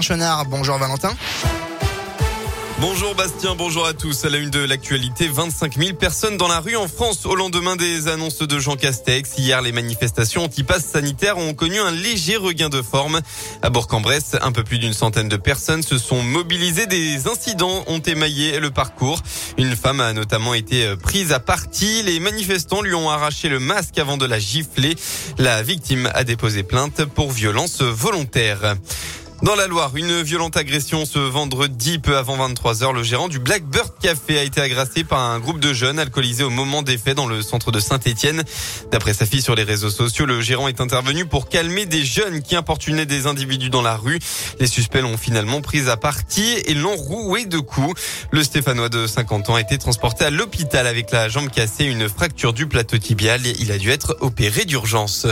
Chenard. Bonjour Valentin. Bonjour Bastien, bonjour à tous. À la une de l'actualité, 25 000 personnes dans la rue en France au lendemain des annonces de Jean Castex. Hier, les manifestations anti-pass sanitaires ont connu un léger regain de forme. À Bourg-en-Bresse, un peu plus d'une centaine de personnes se sont mobilisées. Des incidents ont émaillé le parcours. Une femme a notamment été prise à partie. Les manifestants lui ont arraché le masque avant de la gifler. La victime a déposé plainte pour violence volontaire. Dans la Loire, une violente agression ce vendredi peu avant 23 heures. Le gérant du Blackbird Café a été agressé par un groupe de jeunes alcoolisés au moment des faits dans le centre de Saint-Étienne. D'après sa fille sur les réseaux sociaux, le gérant est intervenu pour calmer des jeunes qui importunaient des individus dans la rue. Les suspects l'ont finalement pris à partie et l'ont roué de coups. Le Stéphanois de 50 ans a été transporté à l'hôpital avec la jambe cassée, une fracture du plateau tibial. Il a dû être opéré d'urgence.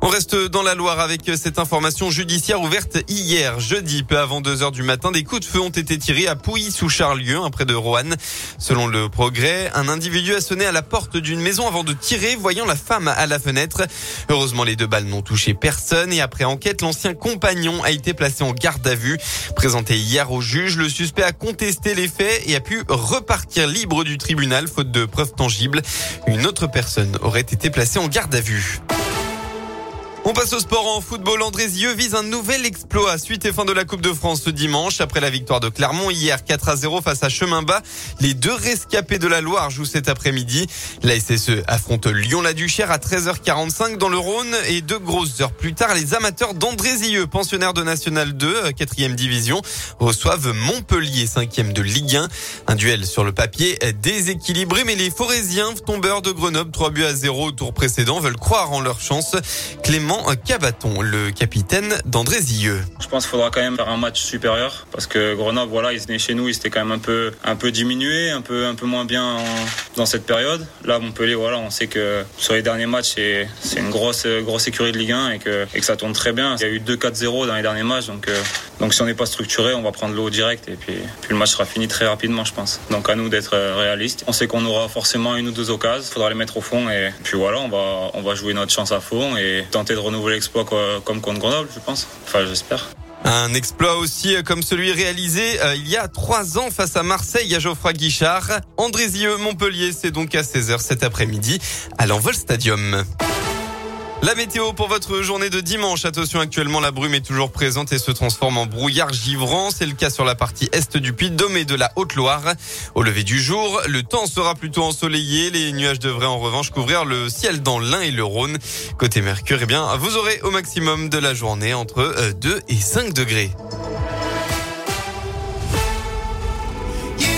On reste dans la Loire avec cette information judiciaire ouverte hier, jeudi, peu avant 2 heures du matin. Des coups de feu ont été tirés à Pouilly sous Charlieu, un près de Roanne. Selon le progrès, un individu a sonné à la porte d'une maison avant de tirer, voyant la femme à la fenêtre. Heureusement, les deux balles n'ont touché personne et après enquête, l'ancien compagnon a été placé en garde à vue. Présenté hier au juge, le suspect a contesté les faits et a pu repartir libre du tribunal faute de preuves tangibles. Une autre personne aurait été placée en garde à vue. On passe au sport en football. Andrézieux vise un nouvel exploit suite et fin de la Coupe de France ce dimanche. Après la victoire de Clermont hier 4 à 0 face à Chemin Bas, les deux rescapés de la Loire jouent cet après-midi. La SSE affronte Lyon-la-Duchère à 13h45 dans le Rhône et deux grosses heures plus tard, les amateurs d'Andrézieux, pensionnaires de National 2, 4e division, reçoivent Montpellier, 5e de Ligue 1. Un duel sur le papier déséquilibré, mais les Forésiens, tombeurs de Grenoble, 3 buts à 0 au tour précédent, veulent croire en leur chance. Clément Cabaton, le capitaine d'Andrézieux. Je pense qu'il faudra quand même faire un match supérieur parce que Grenoble, voilà, ils venaient chez nous, ils étaient quand même un peu, un peu diminués, un peu, un peu moins bien dans cette période. Là, Montpellier, voilà, on sait que sur les derniers matchs, c'est, c'est une grosse, grosse écurie de Ligue 1 et que, et que ça tourne très bien. Il y a eu 2-4-0 dans les derniers matchs, donc, euh, donc si on n'est pas structuré, on va prendre l'eau direct et puis, puis le match sera fini très rapidement, je pense. Donc à nous d'être réalistes. On sait qu'on aura forcément une ou deux occasions, il faudra les mettre au fond et puis voilà, on va, on va jouer notre chance à fond et tenter de l'exploit comme contre Grenoble, je pense. Enfin, j'espère. Un exploit aussi comme celui réalisé euh, il y a trois ans face à Marseille à Geoffroy Guichard. Andrézieux Montpellier, c'est donc à 16h cet après-midi à l'Envol Stadium. La météo pour votre journée de dimanche. Attention, actuellement, la brume est toujours présente et se transforme en brouillard givrant. C'est le cas sur la partie est du Puy-de-Dôme et de la Haute-Loire. Au lever du jour, le temps sera plutôt ensoleillé. Les nuages devraient en revanche couvrir le ciel dans l'Ain et le Rhône. Côté Mercure, eh bien, vous aurez au maximum de la journée entre 2 et 5 degrés.